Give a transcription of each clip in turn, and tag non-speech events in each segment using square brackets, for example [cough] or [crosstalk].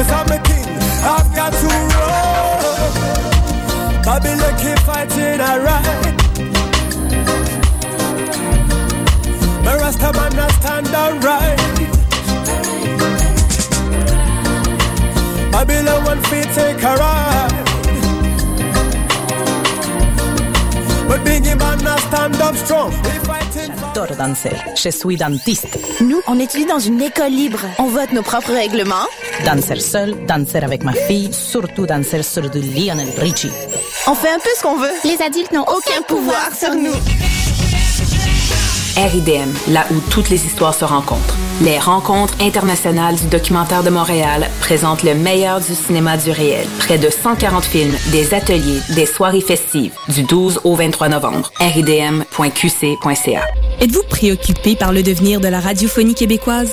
Cause I'm a king, I've got to roll. Babylon keep fighting alright. My Rasta man I stand alright. Babylon one feet take a ride. But Biggie man I stand up strong. J'adore danser. Je suis dentiste. Nous, on étudie dans une école libre. On vote nos propres règlements. Danser seul, danser avec ma fille, surtout danser sur du Lionel Richie. On fait un peu ce qu'on veut. Les adultes n'ont aucun pouvoir sur nous. RIDM, là où toutes les histoires se rencontrent. Les rencontres internationales du documentaire de Montréal présentent le meilleur du cinéma du réel. Près de 140 films, des ateliers, des soirées festives, du 12 au 23 novembre. ridm.qc.ca. Êtes-vous préoccupé par le devenir de la radiophonie québécoise?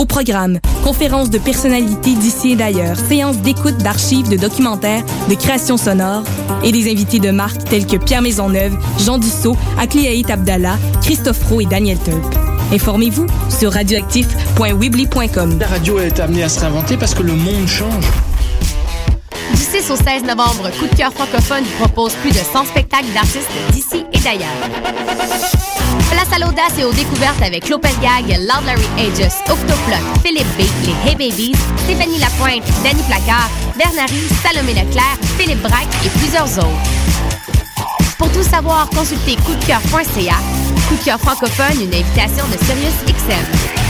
Au programme, conférences de personnalités d'ici et d'ailleurs, séances d'écoute d'archives, de documentaires, de créations sonores et des invités de marque tels que Pierre Maisonneuve, Jean Dussault, Akliaït Abdallah, Christophe Roux et Daniel Tulp. Informez-vous sur radioactif.weebly.com. La radio est amenée à se réinventer parce que le monde change. Du 6 au 16 novembre, Coup de cœur francophone vous propose plus de 100 spectacles d'artistes d'ici et d'ailleurs. Place à l'audace et aux découvertes avec Lopez Gag, Loud Larry Aegis, Octoplot, Philippe B, les Hey Babies, Stéphanie Lapointe, Danny Placard, Bernary, Salomé Leclerc, Philippe Braque et plusieurs autres. Pour tout savoir, consultez coupdecoeur.ca. Coup de cœur francophone, une invitation de Sirius XM.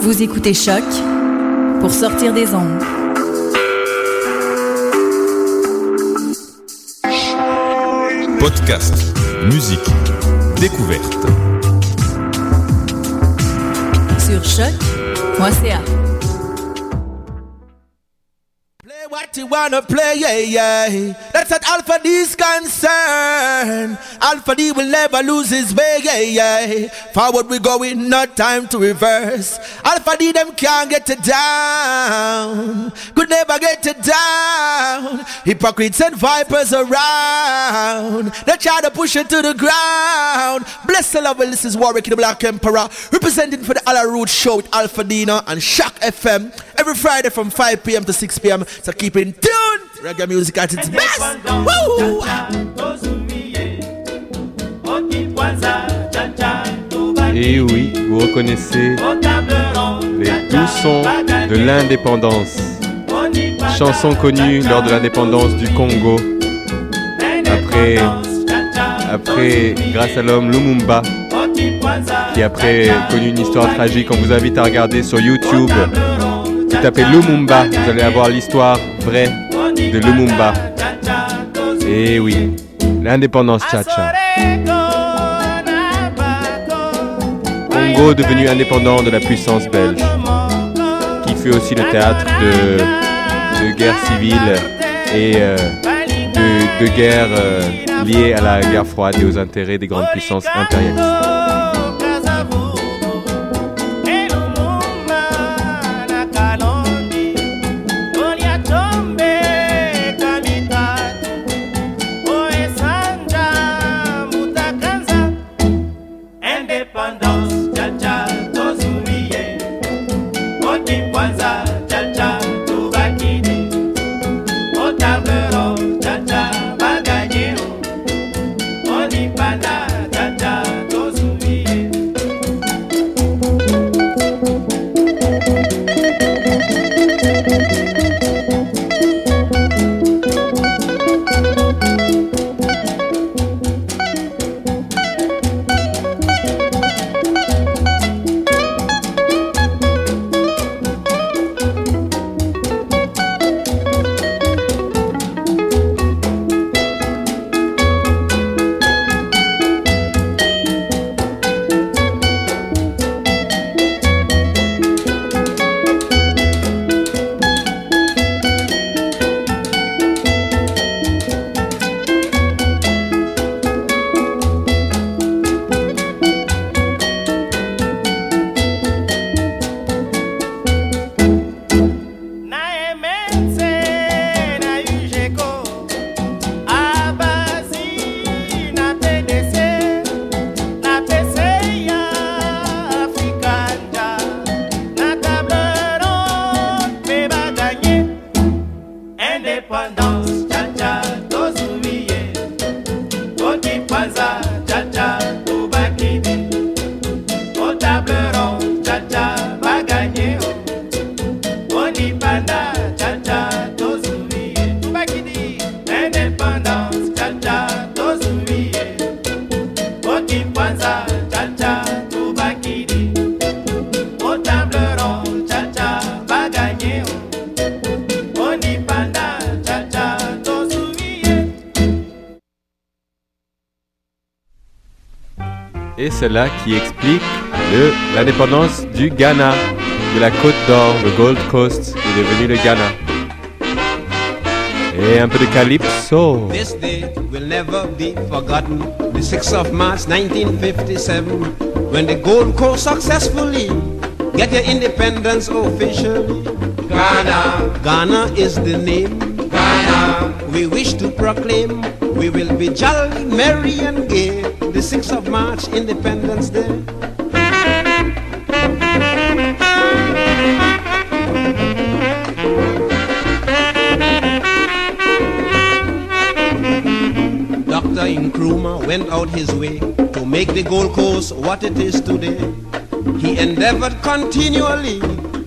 Vous écoutez Choc pour sortir des ondes. Podcast, musique, découverte. Sur choc.ca. Play what you wanna play, yeah, yeah. That's what Alpha D's concern. Alpha D will never lose his way, yeah, yeah. Forward we going, not time to reverse. Alpha D them can't get it down. Could never get it down. Hypocrites and vipers around. They try to push it to the ground. Bless the level, this is Warwick the Black Emperor. Representing for the Alla Root Show with Alpha Dina and Shock FM. Every Friday from 5 p.m. to 6 p.m. So keep in tune. Reggae music at its best. Woo! Et oui, vous reconnaissez les doux sons de l'indépendance. Chanson connue lors de l'indépendance du Congo. Après, après grâce à l'homme Lumumba, qui après connu une histoire tragique. On vous invite à regarder sur YouTube. Vous tapez Lumumba, vous allez avoir l'histoire vraie de Lumumba. Et oui, l'indépendance tcha-tcha. Congo devenu indépendant de la puissance belge, qui fut aussi le théâtre de, guerres civiles et euh, de, de guerres euh, liées à la guerre froide et aux intérêts des grandes puissances impérialistes. Cela qui explique l'indépendance du Ghana, de la Côte d'Or, le Gold Coast est devenu le Ghana. Et un peu de calypso. This day will never be forgotten. The 6th of March 1957, when the Gold Coast successfully get your independence officially. Ghana, Ghana is the name. Ghana, we wish to proclaim. We will be jolly, merry and gay 6th of March, Independence Day. Dr. Nkrumah went out his way to make the Gold Coast what it is today. He endeavored continually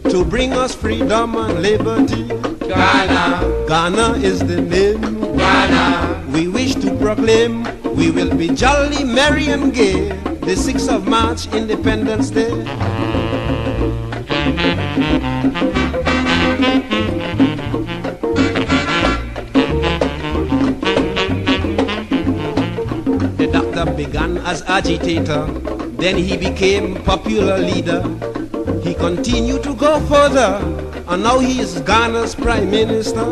to bring us freedom and liberty. Ghana, Ghana is the name. Ghana, we wish to proclaim we will be jolly, merry and gay, the 6th of March, Independence Day. The doctor began as agitator, then he became popular leader. He continued to go further, and now he is Ghana's prime minister.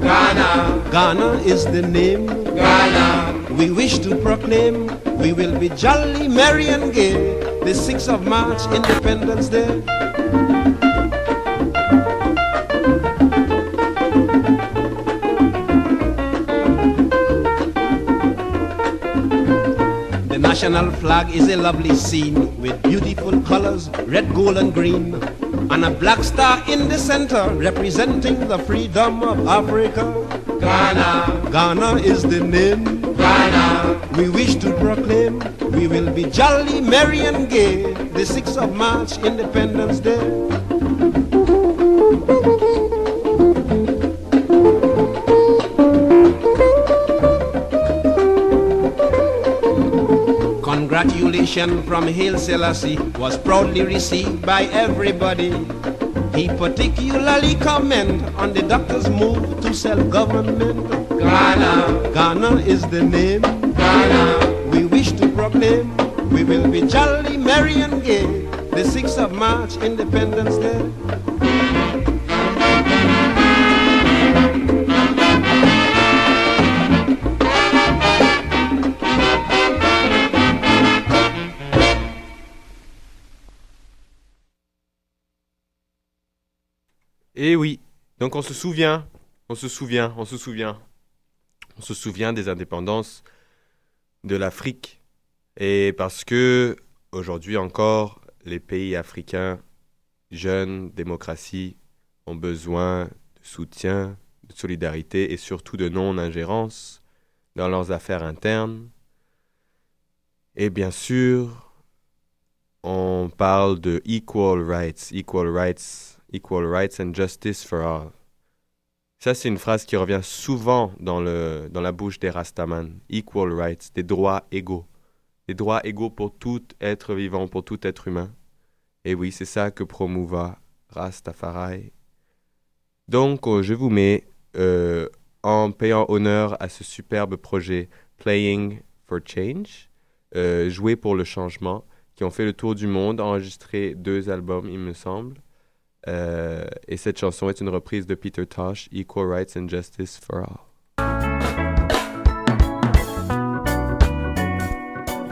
Ghana, Ghana is the name. We wish to proclaim we will be jolly, merry and gay the 6th of March, Independence Day. The national flag is a lovely scene with beautiful colors, red, gold and green, and a black star in the center representing the freedom of Africa. Ghana, Ghana is the name Ghana, we wish to proclaim we will be jolly, merry and gay the 6th of March, Independence Day. Congratulations from Haile Selassie was proudly received by everybody. He particularly comment on the doctor's move to self-government Ghana, Ghana is the name. Ghana, we wish to proclaim we will be jolly, merry and gay the 6th of March, Independence Day. Eh oui, donc on se souvient, on se souvient, on se souvient. On se souvient des indépendances de l'Afrique et parce que aujourd'hui encore, les pays africains, jeunes, démocraties, ont besoin de soutien, de solidarité et surtout de non-ingérence dans leurs affaires internes. Et bien sûr, on parle de equal rights, equal rights, equal rights and justice for all. Ça, c'est une phrase qui revient souvent dans, le, dans la bouche des Rastaman. Equal rights, des droits égaux. Des droits égaux pour tout être vivant, pour tout être humain. Et oui, c'est ça que promouva Rastafari. Donc, euh, je vous mets euh, en payant honneur à ce superbe projet Playing for Change, euh, Jouer pour le changement, qui ont fait le tour du monde, enregistré deux albums, il me semble. Euh, et cette chanson est une reprise de Peter Tosh, Equal Rights and Justice for All.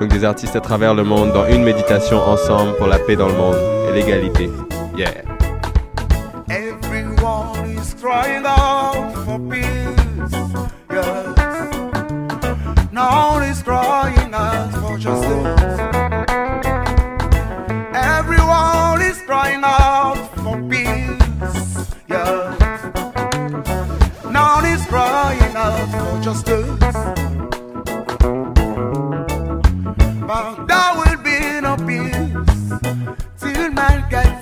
Donc des artistes à travers le monde dans une méditation ensemble pour la paix dans le monde et l'égalité. Yeah. Everyone is crying out for peace.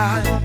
final.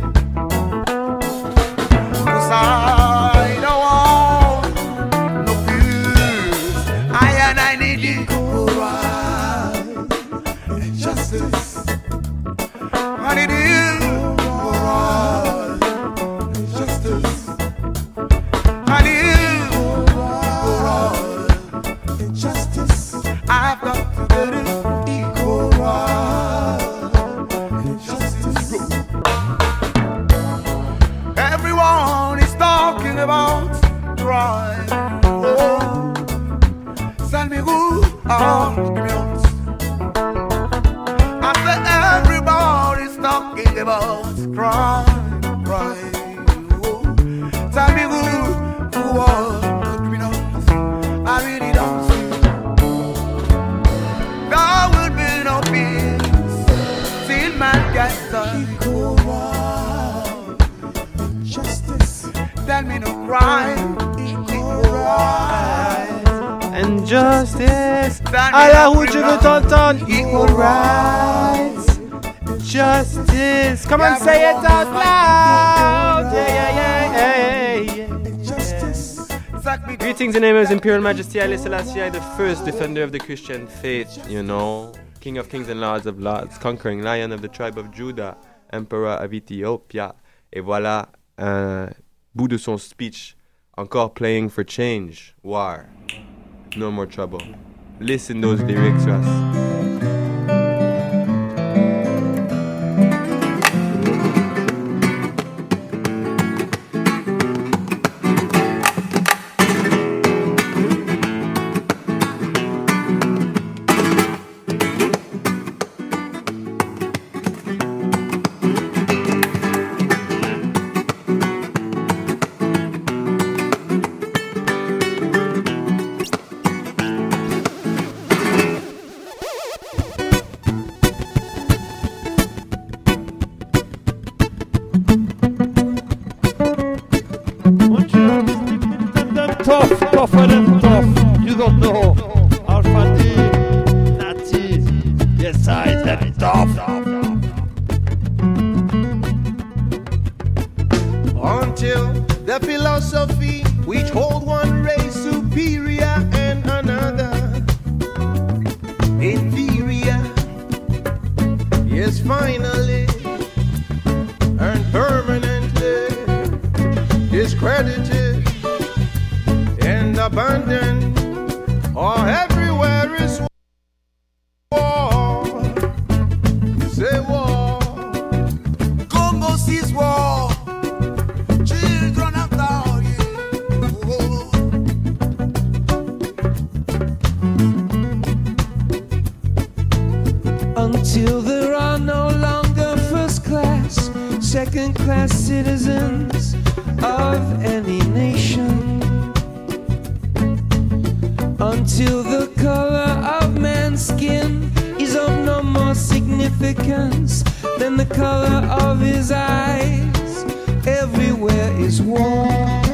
Greetings and His Imperial Majesty Haile Selassie, the first defender of the Christian faith, you know, King of Kings and Lords of Lords, conquering lion of the tribe of Judah, Emperor of Ethiopia. Et voilà un bout de son speech, encore playing for change, war, no more trouble. Listen those lyrics to. until there are no longer first class, second class citizens of any nation. Until the color of man's skin is of no more significance than the color of his eyes, everywhere is war.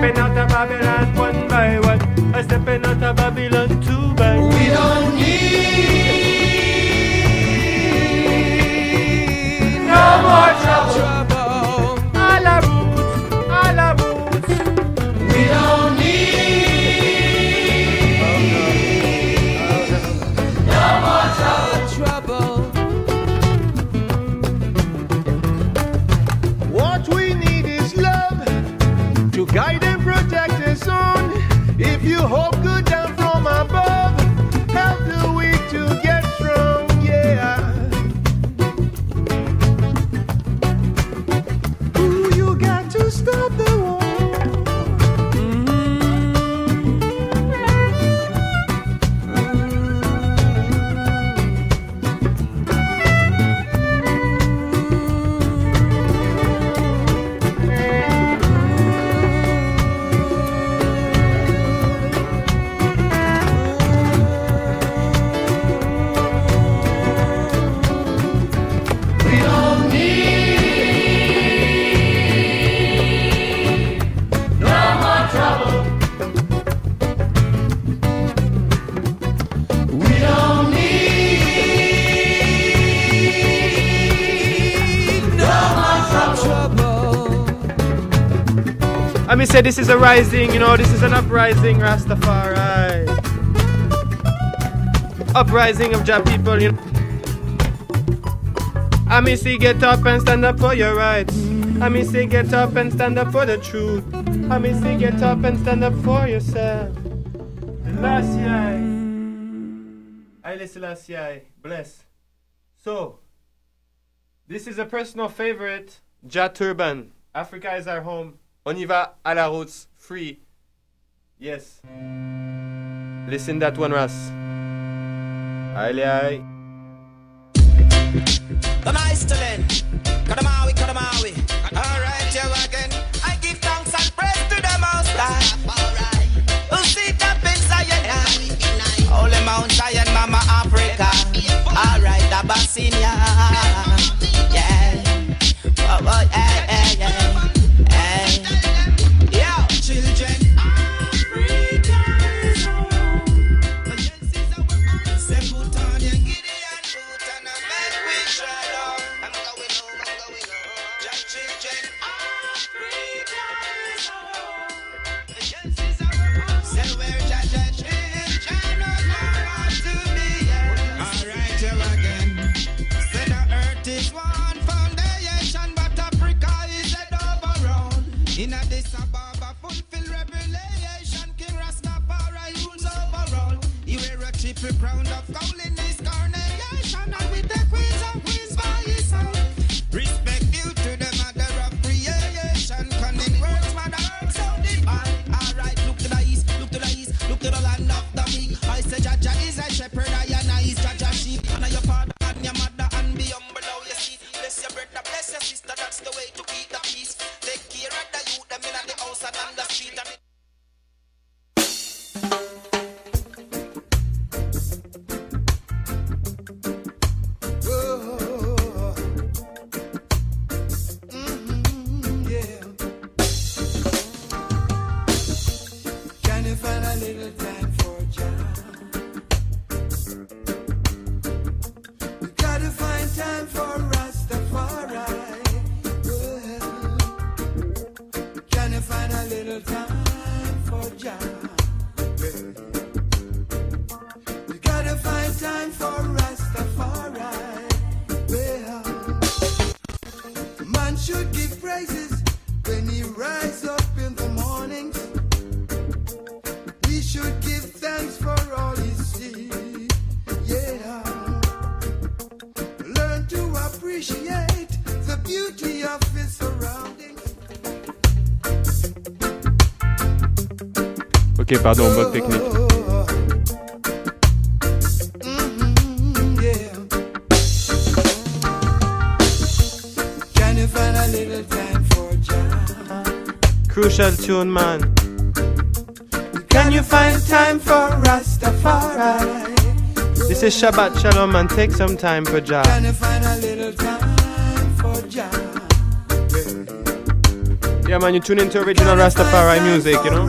Stepping out of Babylon say this is a rising, you know, this is an uprising, Rastafari. Uprising of Jah people, you know. I mean, see, get up and stand up for your rights. I mean, see, get up and stand up for the truth. I mean, see, get up and stand up for yourself. Last year, I listen last year, bless. So, this is a personal favorite, Ja Turban. Africa is our home. On y va à la route, free. Yes. Listen that one, Ras. Aye, aye. The. Kadamawi, Kadamawi. Alright, here again. I give thanks and praise to the Most High. Who sit up in Zion? Holy Mount Mama Africa. Alright, Abyssinia. Yeah. Oh, oh, yeah, yeah. yeah. Time for Jah? Crucial tune, man. Can you find time for Rastafari? This is Shabbat Shalom and take some time for Jah. Can you find a little time for Jah? Yeah, man, you tune into original Rastafari music, you know?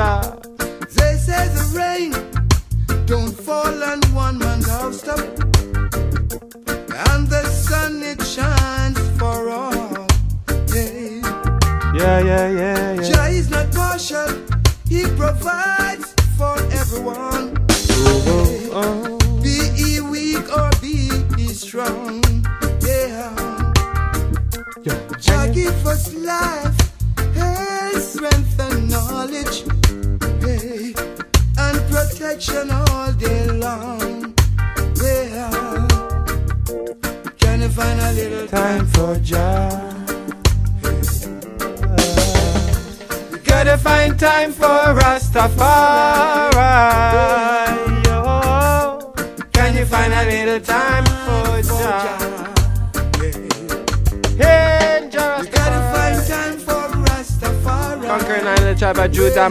They say the rain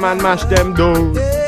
and mash them doors.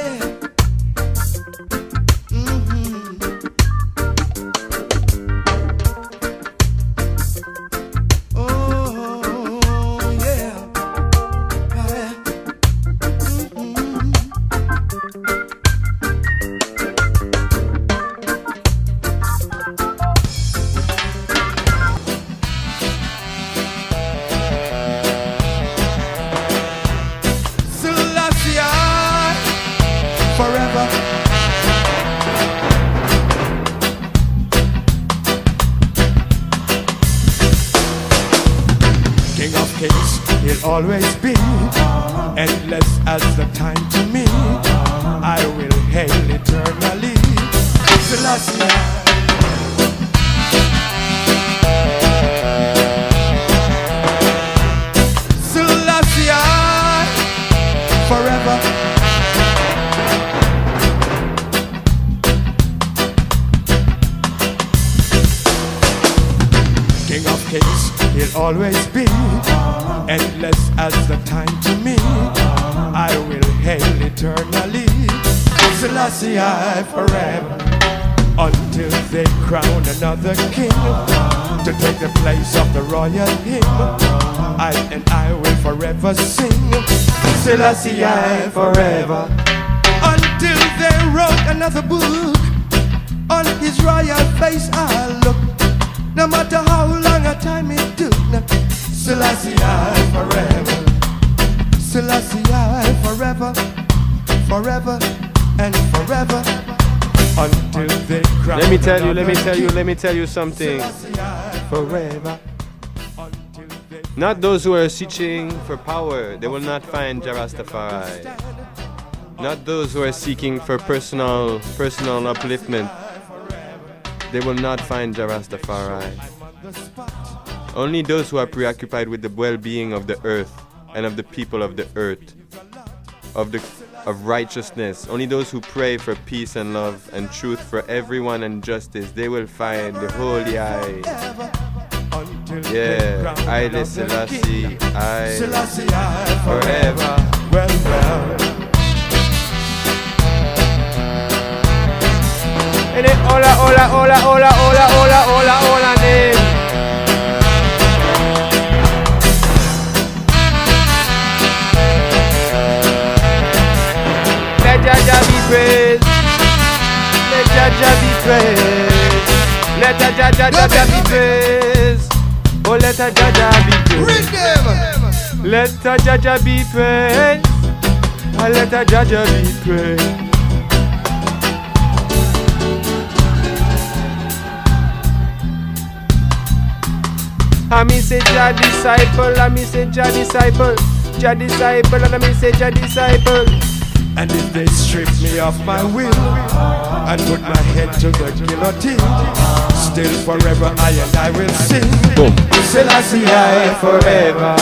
Always be endless as the time to me. I will hail eternally. Selassie, I forever. Until they crown another king to take the place of the royal hymn. I and I will forever sing. Selassie, I forever. Until they wrote another book on his royal face, I look. No matter how long a time it took, Selassie I forever, Selassie I forever, forever and forever until they crown Let me tell you, let me tell you, let me tell you something. Forever. Not those who are seeking for power, they will not find Jarastafari. Not those who are seeking for personal personal upliftment, they will not find Jarastafari. Only those who are preoccupied with the well-being of the earth and of the people of the earth, of the of righteousness. Only those who pray for peace and love and truth for everyone and justice, they will find the holy eye. Yeah, I I Selassie I forever. Well, well. And it hola, hola, hola, hola, hola, hola, hola, hola, name. Jaja be praised. Let Jaja be praised. Let Jaja Jaja be praised. Oh, let Jaja be praised. Let Jaja be praised. I let a Jaja be praised. I me say Jah disciple, I me say Jah disciple, Jah disciple, and I me say Jah disciple. And if they strip me of my will and put my head to the guillotine, still forever I and I will sing. Boom. Selassie I forever.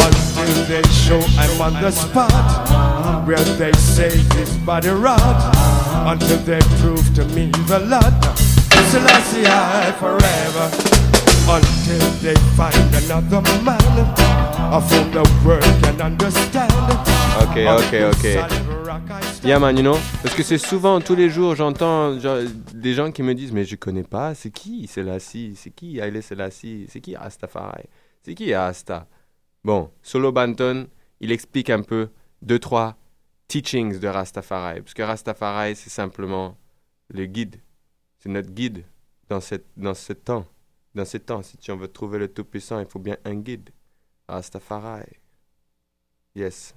Until they show I'm on the spot where they say this body rot. Until they prove to me the lot. Selassie I forever. Until they find another man of whom the world can understand. Ok, ok, ok. Yeah man, you know, parce que c'est souvent, tous les jours, j'entends des gens qui me disent, mais je connais pas, c'est qui Selassie C'est qui Haile Selassie C'est qui Rastafari C'est qui Rasta? Bon, Solo Banton, il explique un peu deux, trois teachings de Rastafari, parce que Rastafari, c'est simplement le guide, c'est notre guide dans, cette, dans ce temps. Dans ce temps, si tu en veux trouver le Tout-Puissant, il faut bien un guide. Rastafari. Yes.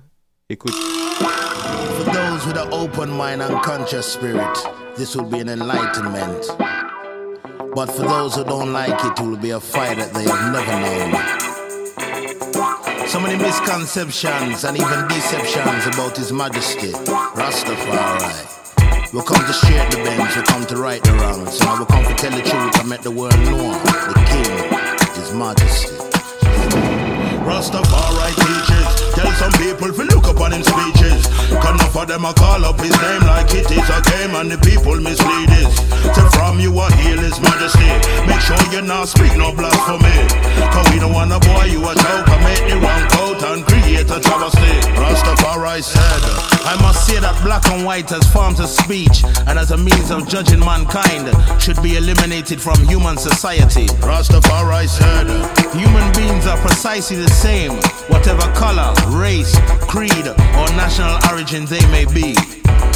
Écoute. For those with an open mind and conscious spirit, this will be an enlightenment. But for those who don't like it, it will be a fire that they have never known. So many misconceptions and even deceptions about His Majesty, Rastafari. We come to share the bends, we come to right the wrongs. Now we come to tell the truth and make the world know the King, His Majesty. Rastafari teaches. Of them a call up his name like it is a game and the people mislead this. So from you a heal his majesty. Make sure you not speak no blasphemy. Cause we don't want a boy you a joke and make the wrong coat and create a travesty. Rastafari said, I must say that black and white as forms of speech and as a means of judging mankind should be eliminated from human society. Rastafari said, human beings are precisely the same, whatever color, race, creed, or national origin they may be.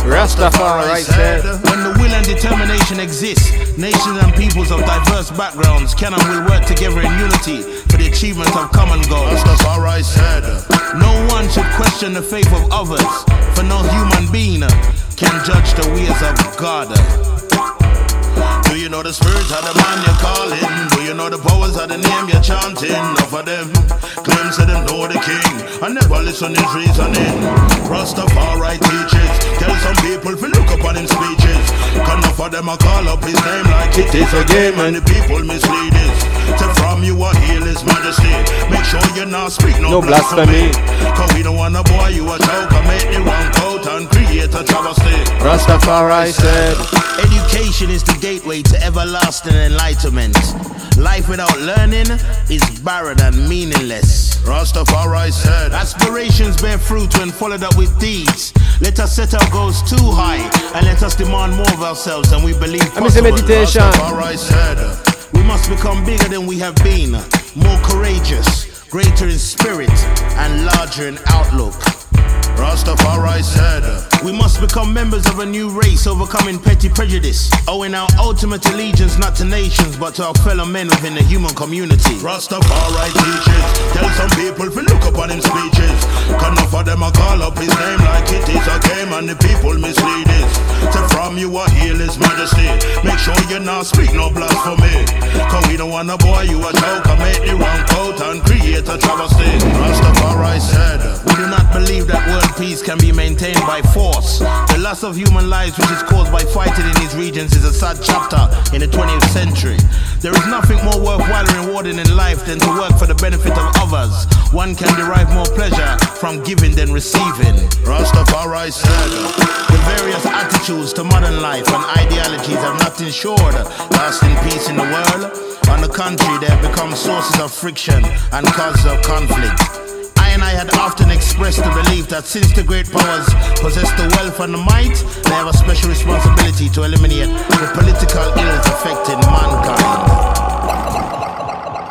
Rastafari said, When the will and determination exists, nations and peoples of diverse backgrounds can and will work together in unity for the achievement of common goals. Rastafari said, No one should question the faith of others, for no human being can judge the ways of God. Do you know the spirit of the man you're calling? Do you know the powers of the name you're chanting? Enough of them claims that them know the king. I never listen his reasoning. Rastafari teaches. Tell some people to look upon him speeches. Cause enough of them I call up his name like it is a game and the people mislead it. So from you I heal his majesty. Make sure you not speak no, No blasphemy. Cause we don't want a boy you a and make the wrong coat and create a travesty. Rastafari said, Education is the gateway to everlasting enlightenment. Life without learning is barren and meaningless. Rastafari said, Aspirations bear fruit when followed up with deeds. Let us set our goals too high and let us demand more of ourselves than we believe possible. meditation. Rastafari said, We must become bigger than we have been, more courageous, greater in spirit, and larger in outlook. Rastafari said, We must become members of a new race, overcoming petty prejudice, owing our ultimate allegiance not to nations but to our fellow men within the human community. Rastafari teaches. Tell some people to look upon him speeches. Enough of them a call up his name like it is a game and the people mislead it. So from you a heal his majesty. Make sure you not speak no blasphemy. Cause we don't want a boy you a joke and make the wrong coat and create a travesty. Rastafari said, We do not believe that world peace can be maintained by force. The loss of human lives, which is caused by fighting in these regions, is a sad chapter in the 20th century. There is nothing more worthwhile and rewarding in life than to work for the benefit of others. One can derive more pleasure from giving than receiving. Rastafari said, The various attitudes to modern life and ideologies have not ensured lasting peace in the world. On the contrary, they have become sources of friction and causes of conflict. I and I had often expressed the belief that since the great powers possess the wealth and the might, they have a special responsibility to eliminate the political ills affecting mankind.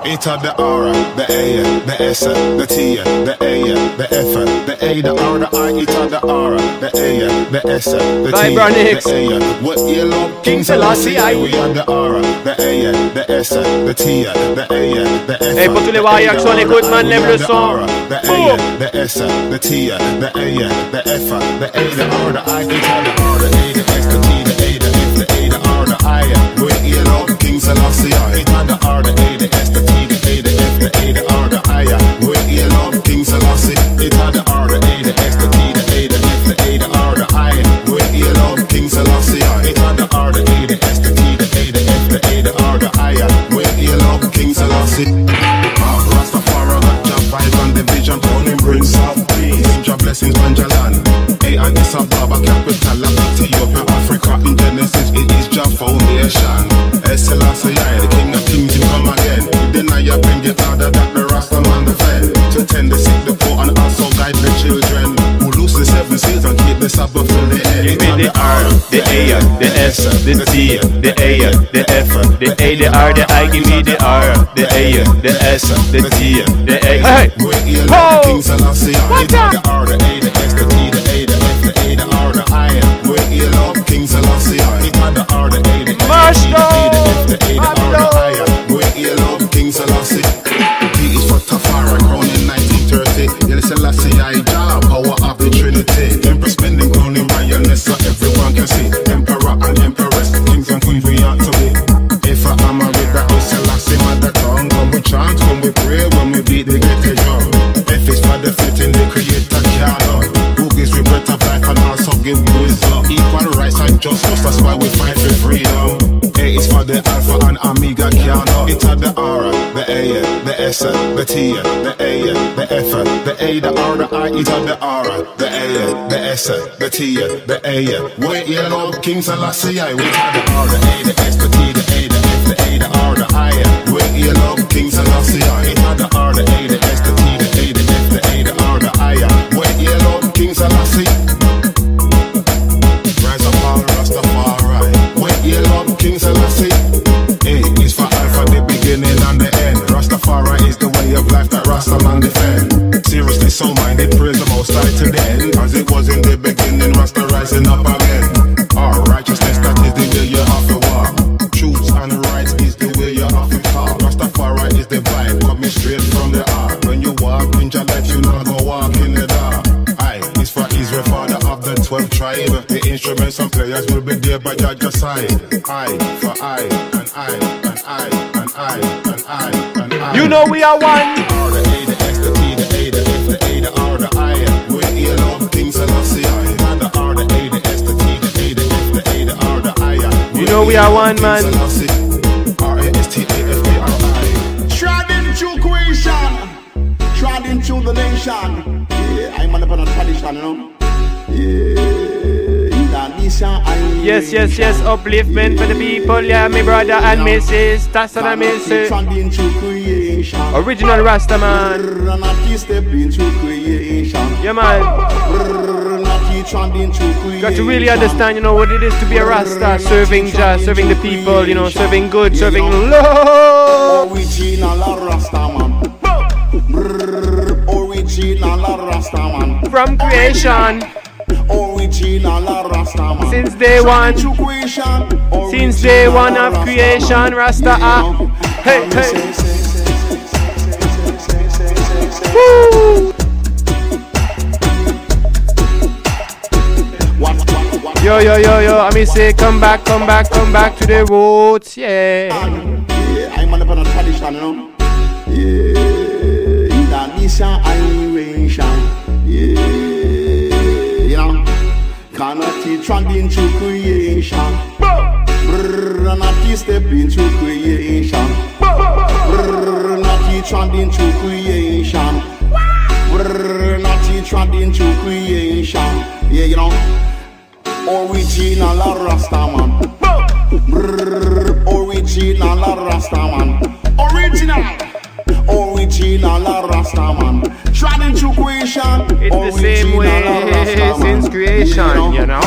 E to the R, the A, the S, the T, the A, the F, the A, the R, the I, E to the R, the A, the S, the T, the A. What you love, King Selassie, I. We are the R, the A, the S, the T, the A, the F. Hey, pour tous les Waiaks sur l'écoute, man, lève le son. The A, the S, the T, the A, the F, the A, the R, the I, E to the R, the A, the S, the T, the A, the F, the A, the R, the I. What you love, King Selassie, I. E to the R, the A, the S, King Selassie, E to the R, the A, the S, the T, the A, the F, the A, the R, the I. What you love, King Selassie, I. E to the R, the A, the S, the T, the A, the F, the A, the R, the I. What you love, King Selassie. Rastafari got job vibes and the vision, calling Prince of Peace. Your blessings, Banjalan. A and Addis Ababa, capital of Ethiopia, Africa. In Genesis, it is your foundation. Selassie, the King of Kings, he come again. Deny you bring it harder that the Rasta man defend. To tend the sick, the poor, and also guide the children. Who lose the seven seals and keep the Sabbath till the end. Give me the R, the A, the S, the T, the A, the F, the A, the R, the I. Give me the R, the A, the S, the T, the A. Hey! Oh! King Selassie, what the R, the A, the S, the T, the A, the F, the A, the R, the I. Where you love King Selassie, it had the R, the A, the S, the T, the the F, the A, the R, the I. Where you love King Selassie. He is for Tafari, crowned in 1930. Yele Selassie, I job, power of the Trinity. Empress spending crown in Lioness, so everyone can see. Emperor and Empress, kings and queens we ought to be. If I am a that, it's Selassie, mother tongue. When we chant, when we pray, when we beat the ghetto drum. F is for the fitting, the creator canon. Who gives we breath of life and also give wisdom. Equal rights and justice, that's why we fight for freedom. Is for the Alpha and Omega canon. It had the R, the A, the S, the T, the A, the F, the A, the R, the I. It had the R, the A, the S, the T, the A. Wait, you know, King Selassie, I. We had the R, the A, the S, the T, the A, the F, the A, the R, the I. Wait, you know, King Selassie, I. It had the R, the A, the S, the T, the A, the F, the A, the R, the I. Wait, you know, King Selassie. Life that Rastaman defend. Seriously, so minded, praise the most high to the end. As it was in the beginning, Rasta rising up again. Our righteousness, that is the way you have to walk. Truth and rights is the way you have to talk. Rastafari is the vibe coming straight from the heart. When you walk in your life, you not go walk in the dark. I is for Israel, father of the 12 tribe. The instruments and players will be there by your side. I for I, and I, and I, and I, and I, and I. You know we are one. You know we are one man. Trading through creation, trading through the nation. Yeah, I'm on the tradition, you know. Yeah, in the nation, Yes, yes, yes, upliftment for the people, yeah, me brother and missus, that's what I miss it. Original Rasta man. Run step into creation. Yeah, man. Run a key treading through creation. Got to really understand, you know, what it is to be a Rasta, serving Jah, serving the people, you know, serving good, serving love. Original Rasta man. Original Rasta man. From creation. Original Rasta man. Since day one. Since day one of creation, Rasta. ah. Hey, hey. Woo. Yo, yo, yo, yo, I mean say come back, come back, come back to the roots, yeah. Yeah, I'm on the tradition, you know. Yeah, in the nation. Yeah. Cannot teach trending to creation. Brrr, not key step into creation. Brrr, not teach trending to creation. Brrr, not teach trending to creation. Yeah, you know. Original Rastaman. Brrr, original Rastaman. Original. Original Rastaman. Treading through creation. It's the same way since creation, you know.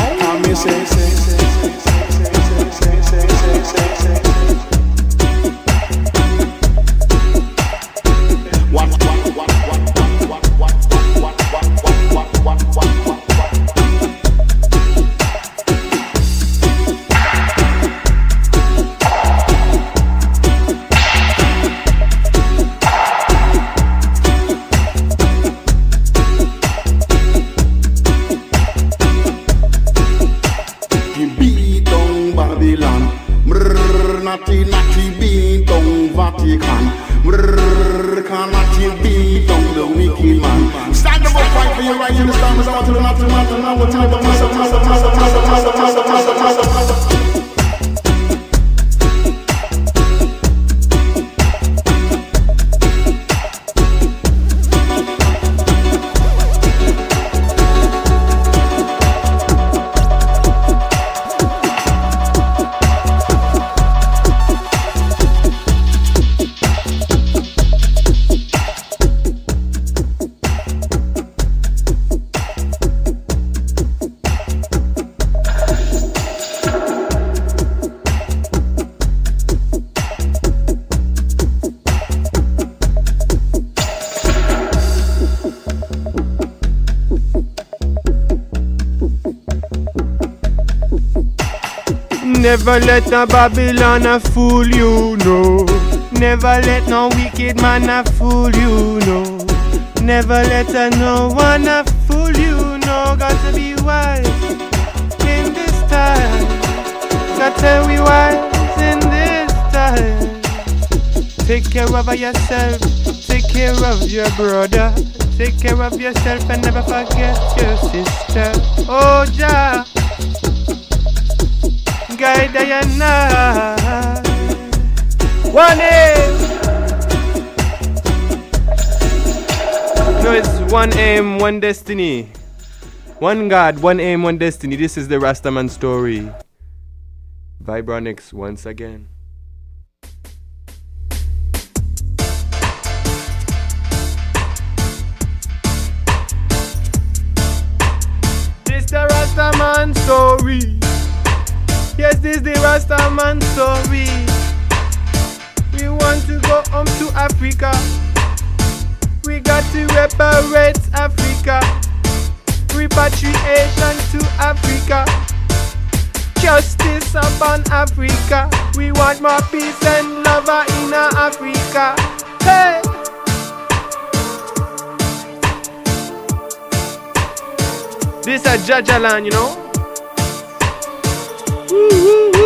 Never let no Babylon a fool you, no. Never let no wicked man a fool you, no. Never let a no one a fool you, no. Got to be wise in this time. Got to be wise in this time. Take care of yourself. Take care of your brother. Take care of yourself and never forget your sister. Oh, Jah guide Diana. One aim. No, it's one aim, one destiny. One God, one aim, one destiny. This is the Rastaman story. Vibronics once again. This the Rastaman story. Yes, this is the Rastaman story. We want to go home to Africa. We got to reparate Africa. Repatriation to Africa. Justice upon Africa. We want more peace and love in Africa. Hey! This a Jajalan, you know? Woo-woo.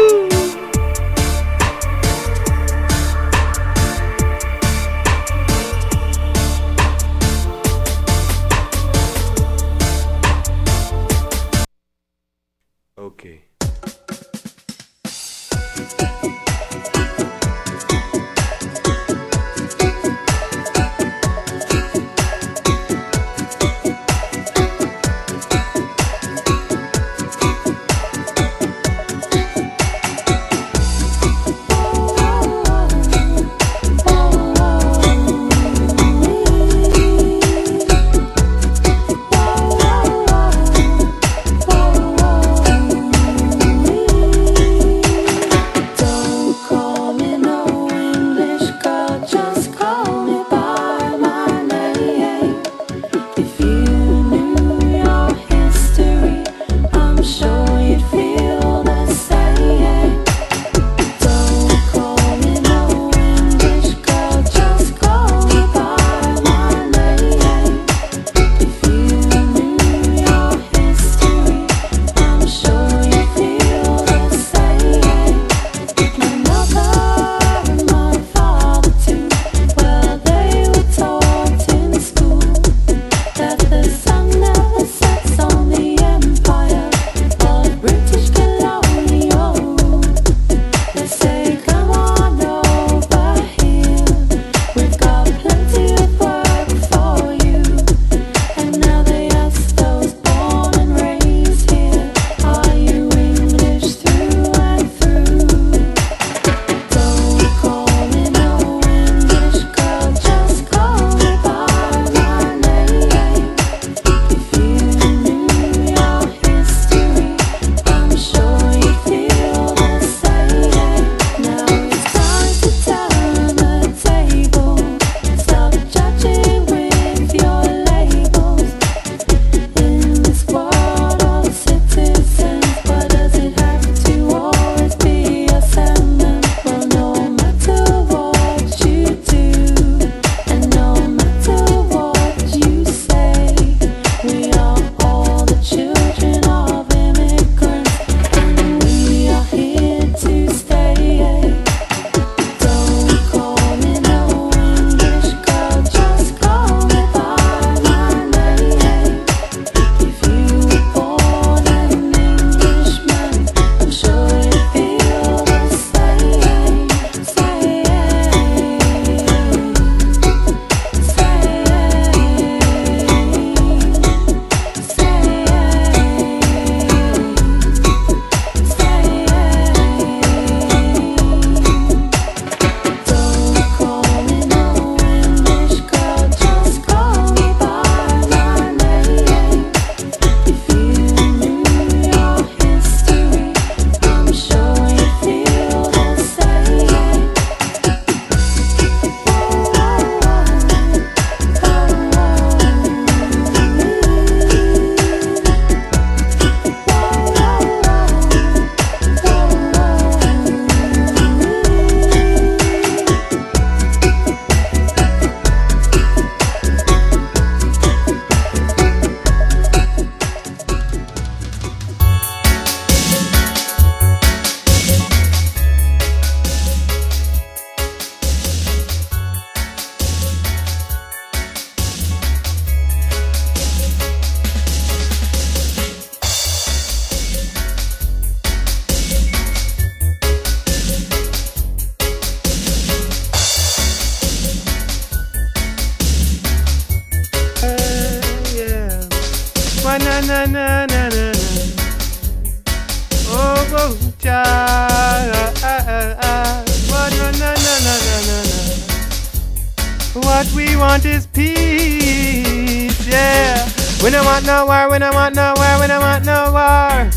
What we want is peace, yeah. We don't want no war, we don't want no war, we don't want no war.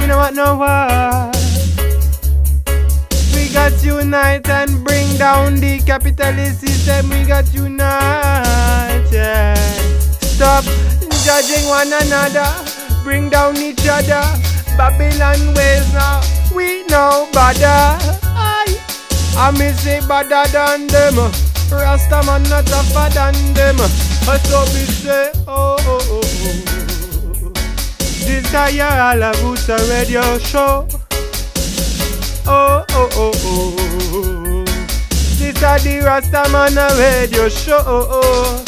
We don't want no war. We got unite and bring down the capitalist system. We got unite, yeah. Stop judging one another, bring down each other. Babylon ways now, we know better. Aye. I me say better than them. Uh. Rasta man not tougher than them. So be say, oh, oh, oh, oh. This a your Alabusa radio show. Oh, oh, oh, oh. This a the Rasta man radio show. Oh, oh.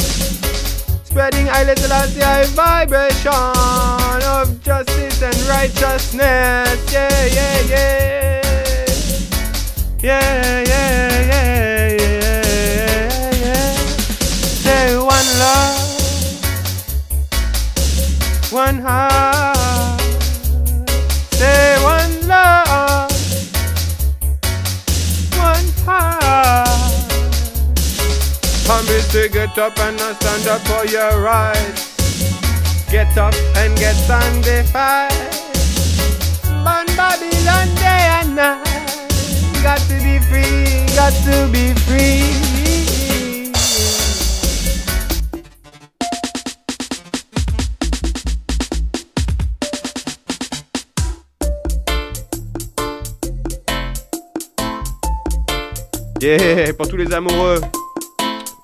Spreading I little high vibration of justice and righteousness. Yeah, yeah. Yeah, yeah, yeah, yeah, one love, one heart. Say one love, one heart. Come to get up and uh, stand up for your rights. Get up and get sanctified. Burn Babylon day and night. Got to be free, got to be free. Yeah, pour tous les amoureux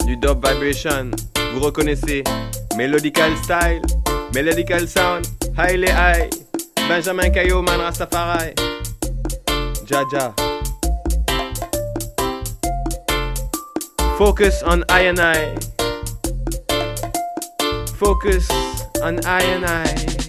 du Dub Vibration, vous reconnaissez Melodical Style, Melodical Sound, Highly High, Benjamin Caillot, Man Rastafari, Jaja. Focus on I and I. Focus on I and I.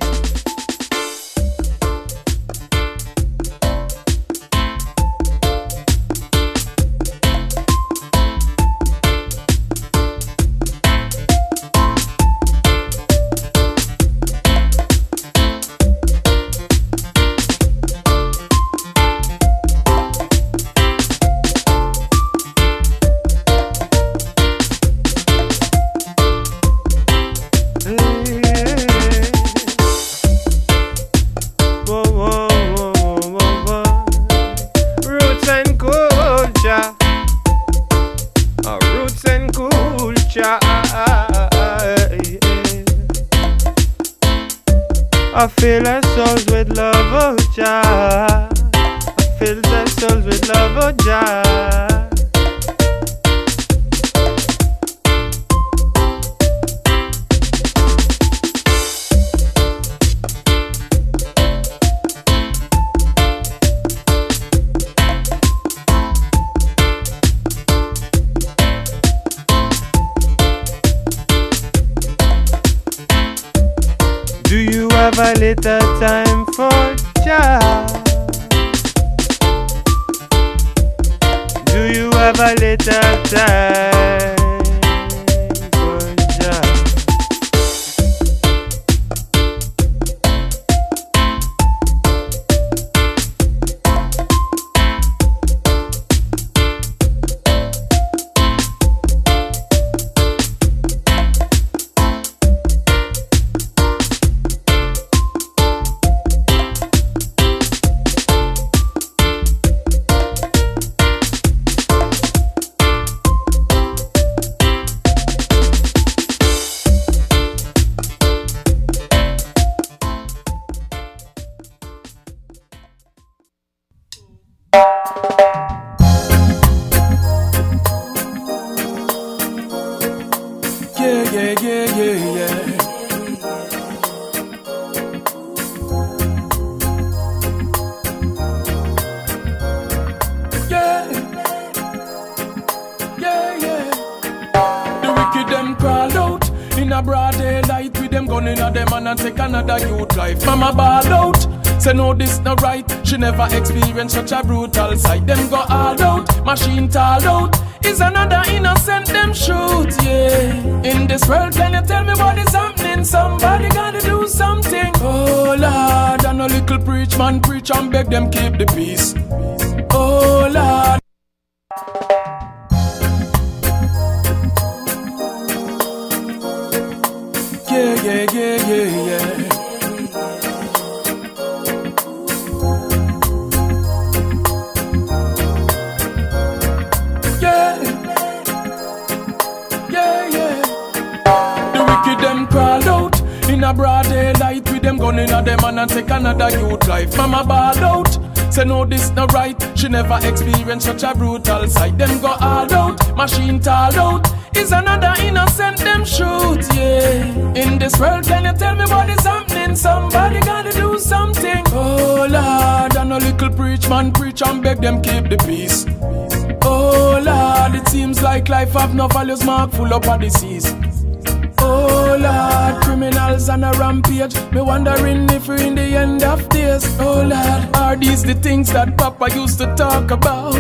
never experienced such a brutal sight. Them go all out, machine tall out. Is another innocent them shoot, yeah. In this world, can you tell me what is happening? Somebody gotta do something. Oh Lord, and a little preach man preach and beg them keep the peace. No, this not right. She never experienced such a brutal sight. Them go all out, machine tall out. Is another innocent them shoot, yeah. In this world, can you tell me what is happening? Somebody gotta do something. Oh Lord, and a little preach man preach and beg them keep the peace. Oh Lord, it seems like life have no values, mark full up of disease. Oh Lord, criminals on a rampage. Me wondering if we're in the end of days. Oh Lord, are these the things that Papa used to talk about?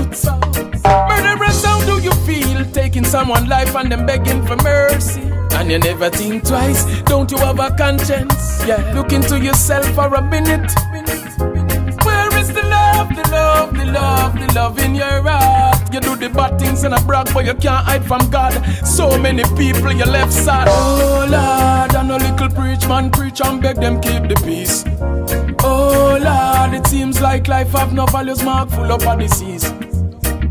Murderers, how do you feel taking someone's life and then begging for mercy? And you never think twice. Don't you have a conscience? Yeah, look into yourself for a minute. Where is the love, the love, the love, the love in your heart? You do the bad things and a brag, but you can't hide from God. So many people you left sad. Oh Lord, and a little preach man preach and beg them keep the peace. Oh Lord, it seems like life have no values, mark full up of disease.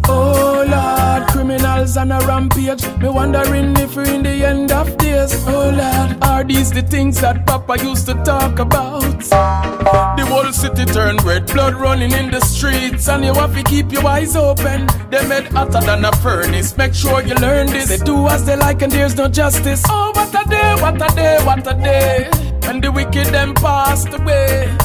Oh Lord, criminals on a rampage. Me wondering if we're in the end of days. Oh Lord, are these the things that Papa used to talk about? The whole city turned red, blood running in the streets, and you have to keep your eyes open. They made hotter than a furnace. Make sure you learn this. They do as they like, and there's no justice. Oh, what a day, what a day, what a day. And the wicked them passed away,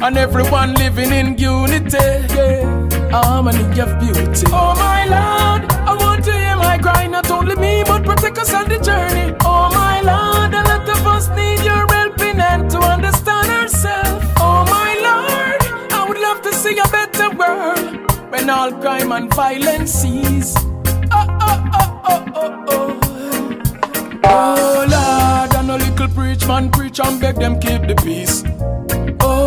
and everyone living in unity. Yeah harmony of beauty. Oh my Lord, I want to hear my cry, not only me, but protect us on the journey. Oh my Lord, a lot of us need your helping hand to understand ourselves. Oh my Lord, I would love to see a better world when all crime and violence cease. Oh, oh, oh, oh, oh, oh. Oh Lord, and a little preach man preach and beg them keep the peace.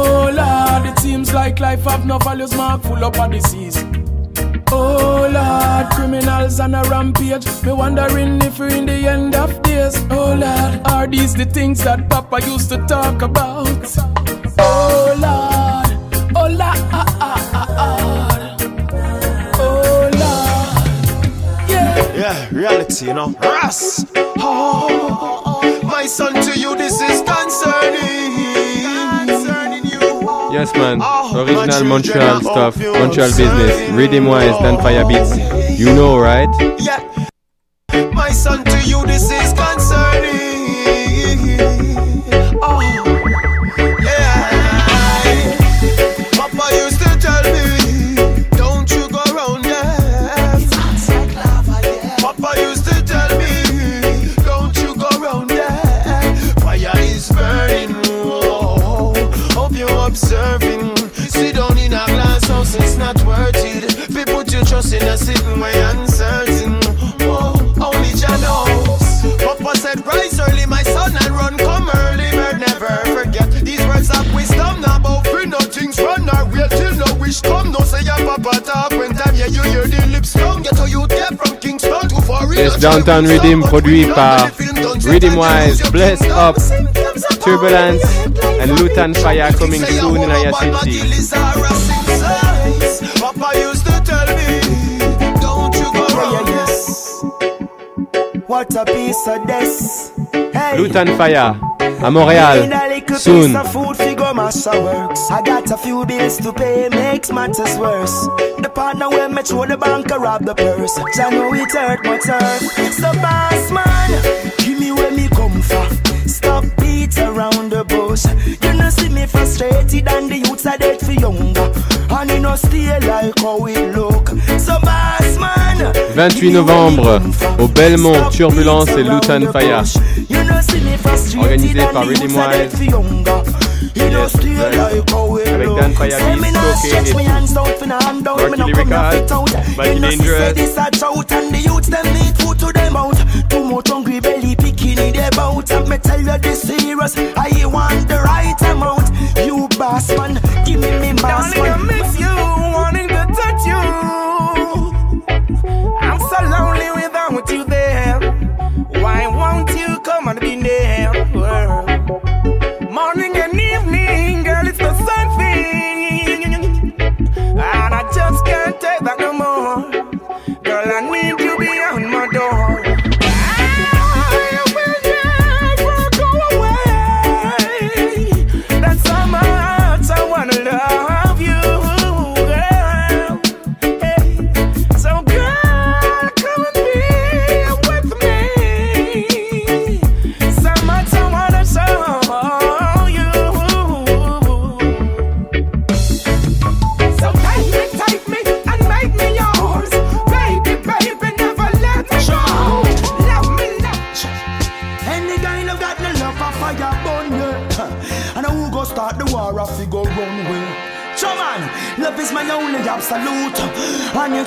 Oh Lord, it seems like life have no values, mark full up of disease. Oh Lord, criminals on a rampage. Me wondering if we're in the end of days. Oh Lord, are these the things that Papa used to talk about? Oh Lord, oh Lord, oh Lord, oh, yeah. Yeah, reality, you know. Ras. Oh, my son, to you this is concerning. Yes, man. Original Montreal stuff, Montreal business. Rhythm wise, Dan Fire Beats. You know, right? Yeah. Yes, Downtown Rhythm produit par Rhythm Wise, Bless Up, Turbulence, and Lutan Fire coming soon in Aya wrong. What a piece of this. Hey. Lutan Fire à Montréal, soon. Master works. I got a few bills to pay, makes matters worse. The partner when me throw the bank, I rob the purse. I know it hurt, but hurt. So boss man, give me where me come from. Stop beats around the bush. You know see me frustrated and the youths are dead for younger. And you know stay like how we look. So boss man. 28 novembre au Belmont, Turbulence et Lutan Fire. Organisé par Rhythm Wise. Yes, avec Dan Fire Beats, Stoke et Rocky Lyrical, Mikey Dangerous. And the youths them need food to them out. Too much hungry belly picking in their bout. And me tell you this serious. I want the right amount. You boss man,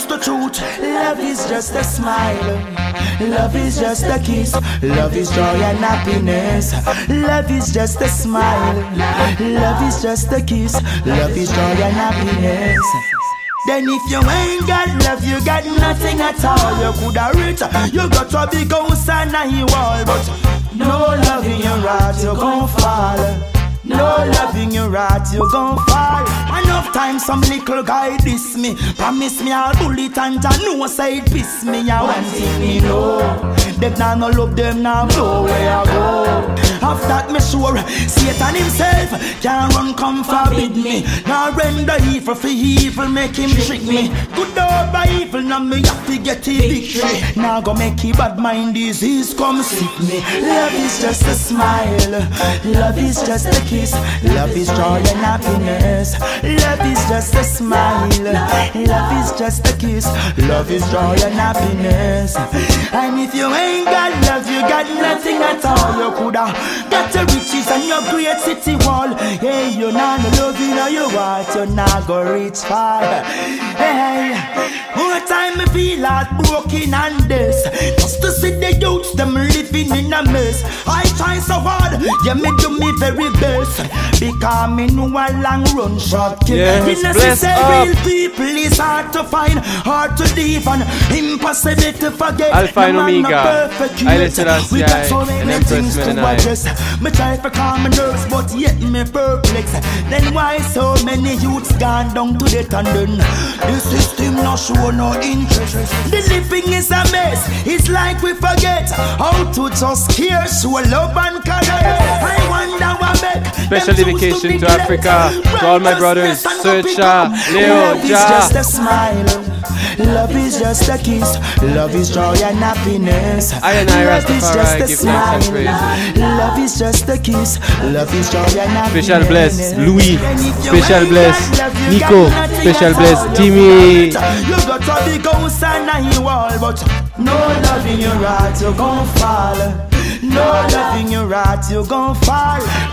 the truth. Love is just a smile. Love is just a kiss. Love is joy and happiness. Love is just a smile. Love is just a kiss. Love is joy and happiness. Then if you ain't got love, you got nothing at all. You coulda rich, you got a big house and a wall, but no love in your heart, you gon' fall. No love in your heart, you gon' fall. Enough time some little guy diss me, promise me I'll bullet and I know say it piss me. I want thing me know, them now no love them now know where I go. After that me sure, Satan himself can't run come forbid me. Now render evil for evil, make him trick me. Good by evil, now me have to get a victory. Now go make a bad mind disease come sick me. Love is just a smile, love is just a kiss, love is joy and happiness. Love is just a smile, love is just a kiss, love is joy and happiness. And if you ain't got love, you got nothing at all. You coulda got your riches and your great city wall. Hey, you're not no love in your heart, You're not go reach far. Hey, more time me feel heartbroken and this, just to see the youths them living in a mess. I try so hard, yeah me do me very best, because me know a long run short. Yes, the bless up. people is hard to find, hard to leave, and impossible to forget. Alpha and No man no Omega, yet. Selassie We got so many things to address. Me try to calm my nerves, but yet me perplex. Then why so many youths gone down to the tandem? The system not show no interest. The living is a mess. It's like we forget how to just care, show love and caress. I wonder what make Special dedication to Africa, to all my brothers, Searcha, Leo, Love is Ja. just a smile. Love is just a kiss. Love is joy and happiness. I and I, Love is just a give thanks and smile. Love is just a kiss. Love is joy and happiness. Special bless Louis, And if you special bless got love, you Nico, special bless Timmy. You got a big house and a wall, but no love in your heart, you gon' fall.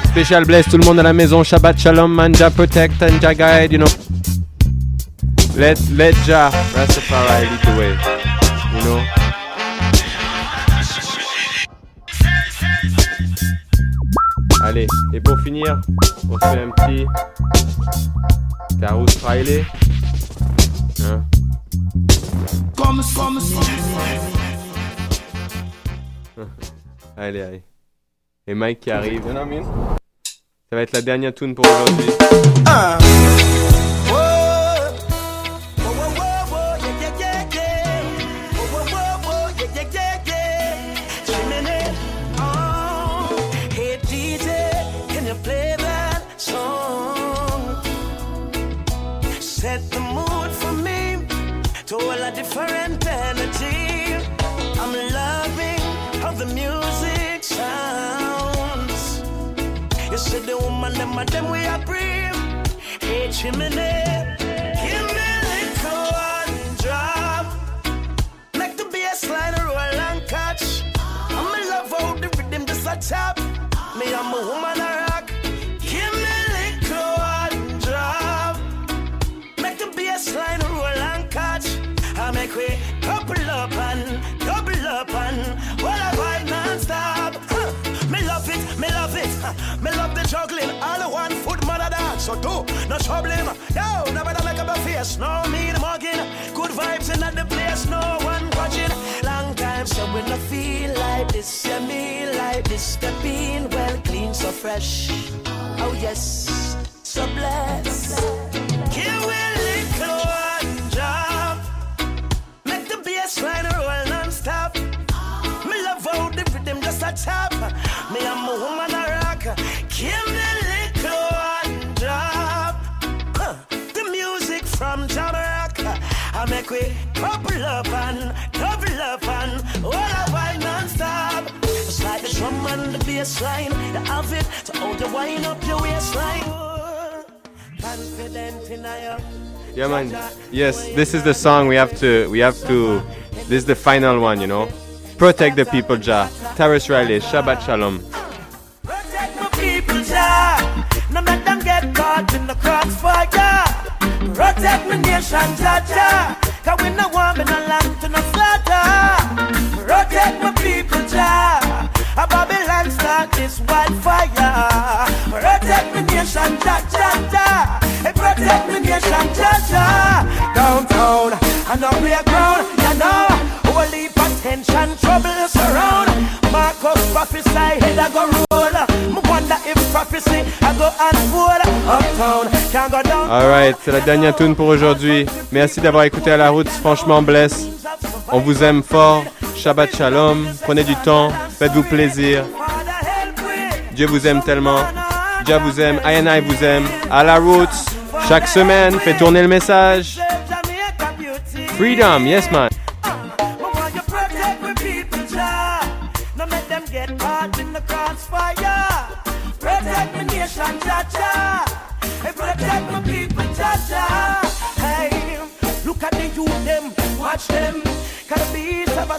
Special bless tout le monde à la maison. Shabbat Shalom, man, Jah protect and Jah guide, you know. Let, let Jah Rastafari lead the way, you know. Allez, et pour finir, on se fait un petit Carouse Riley. Hein? Comme, comme, [laughs] Allez, allez. Et Mike qui arrive. Ça va être la dernière tune pour aujourd'hui. Hey woman, them we are brave. Hey chimney, give me a little one drop. Make the bass line roll and catch. I'm in love how the rhythm just a tap. Me, I'm a woman So do no trouble him. Nobody make up a face. No the mugging. Good vibes in the place. No one watching. Long time so we no feel like this. Yeah, me like this. Step in well clean so fresh. Oh yes, up and double up and all I wine non-stop. It's like the drum and the bass line. You have it to hold you wind up your waistline. Confident in your Yeah, man. Yes, this is the song we have to. We have to. This is the final one, you know. Protect the people, Jah. Tarrus Riley, Shabbat Shalom. Protect my people, Jah. No let them get caught in the crossfire. Protect my nation, Jaja. Cause we no want me no land to no slaughter. Protect my people, Jah. A Babylon start this wildfire. Protect my nation, Jaja. Hey, protect my nation, Jaja. Downtown, and up playground, you know. Of tension, trouble surround. Marcus prophesy, head I go roll. Me wonder if prophecy I go unfold. Uptown. Alright, c'est la dernière tune pour aujourd'hui. Merci d'avoir écouté à la route, franchement bless. On vous aime fort. Shabbat shalom. Prenez du temps, faites-vous plaisir. Dieu vous aime tellement. Dieu vous aime, I vous aime. À la route, chaque semaine, fait tourner le message. Freedom, yes man. Watch them. Cause the beast of a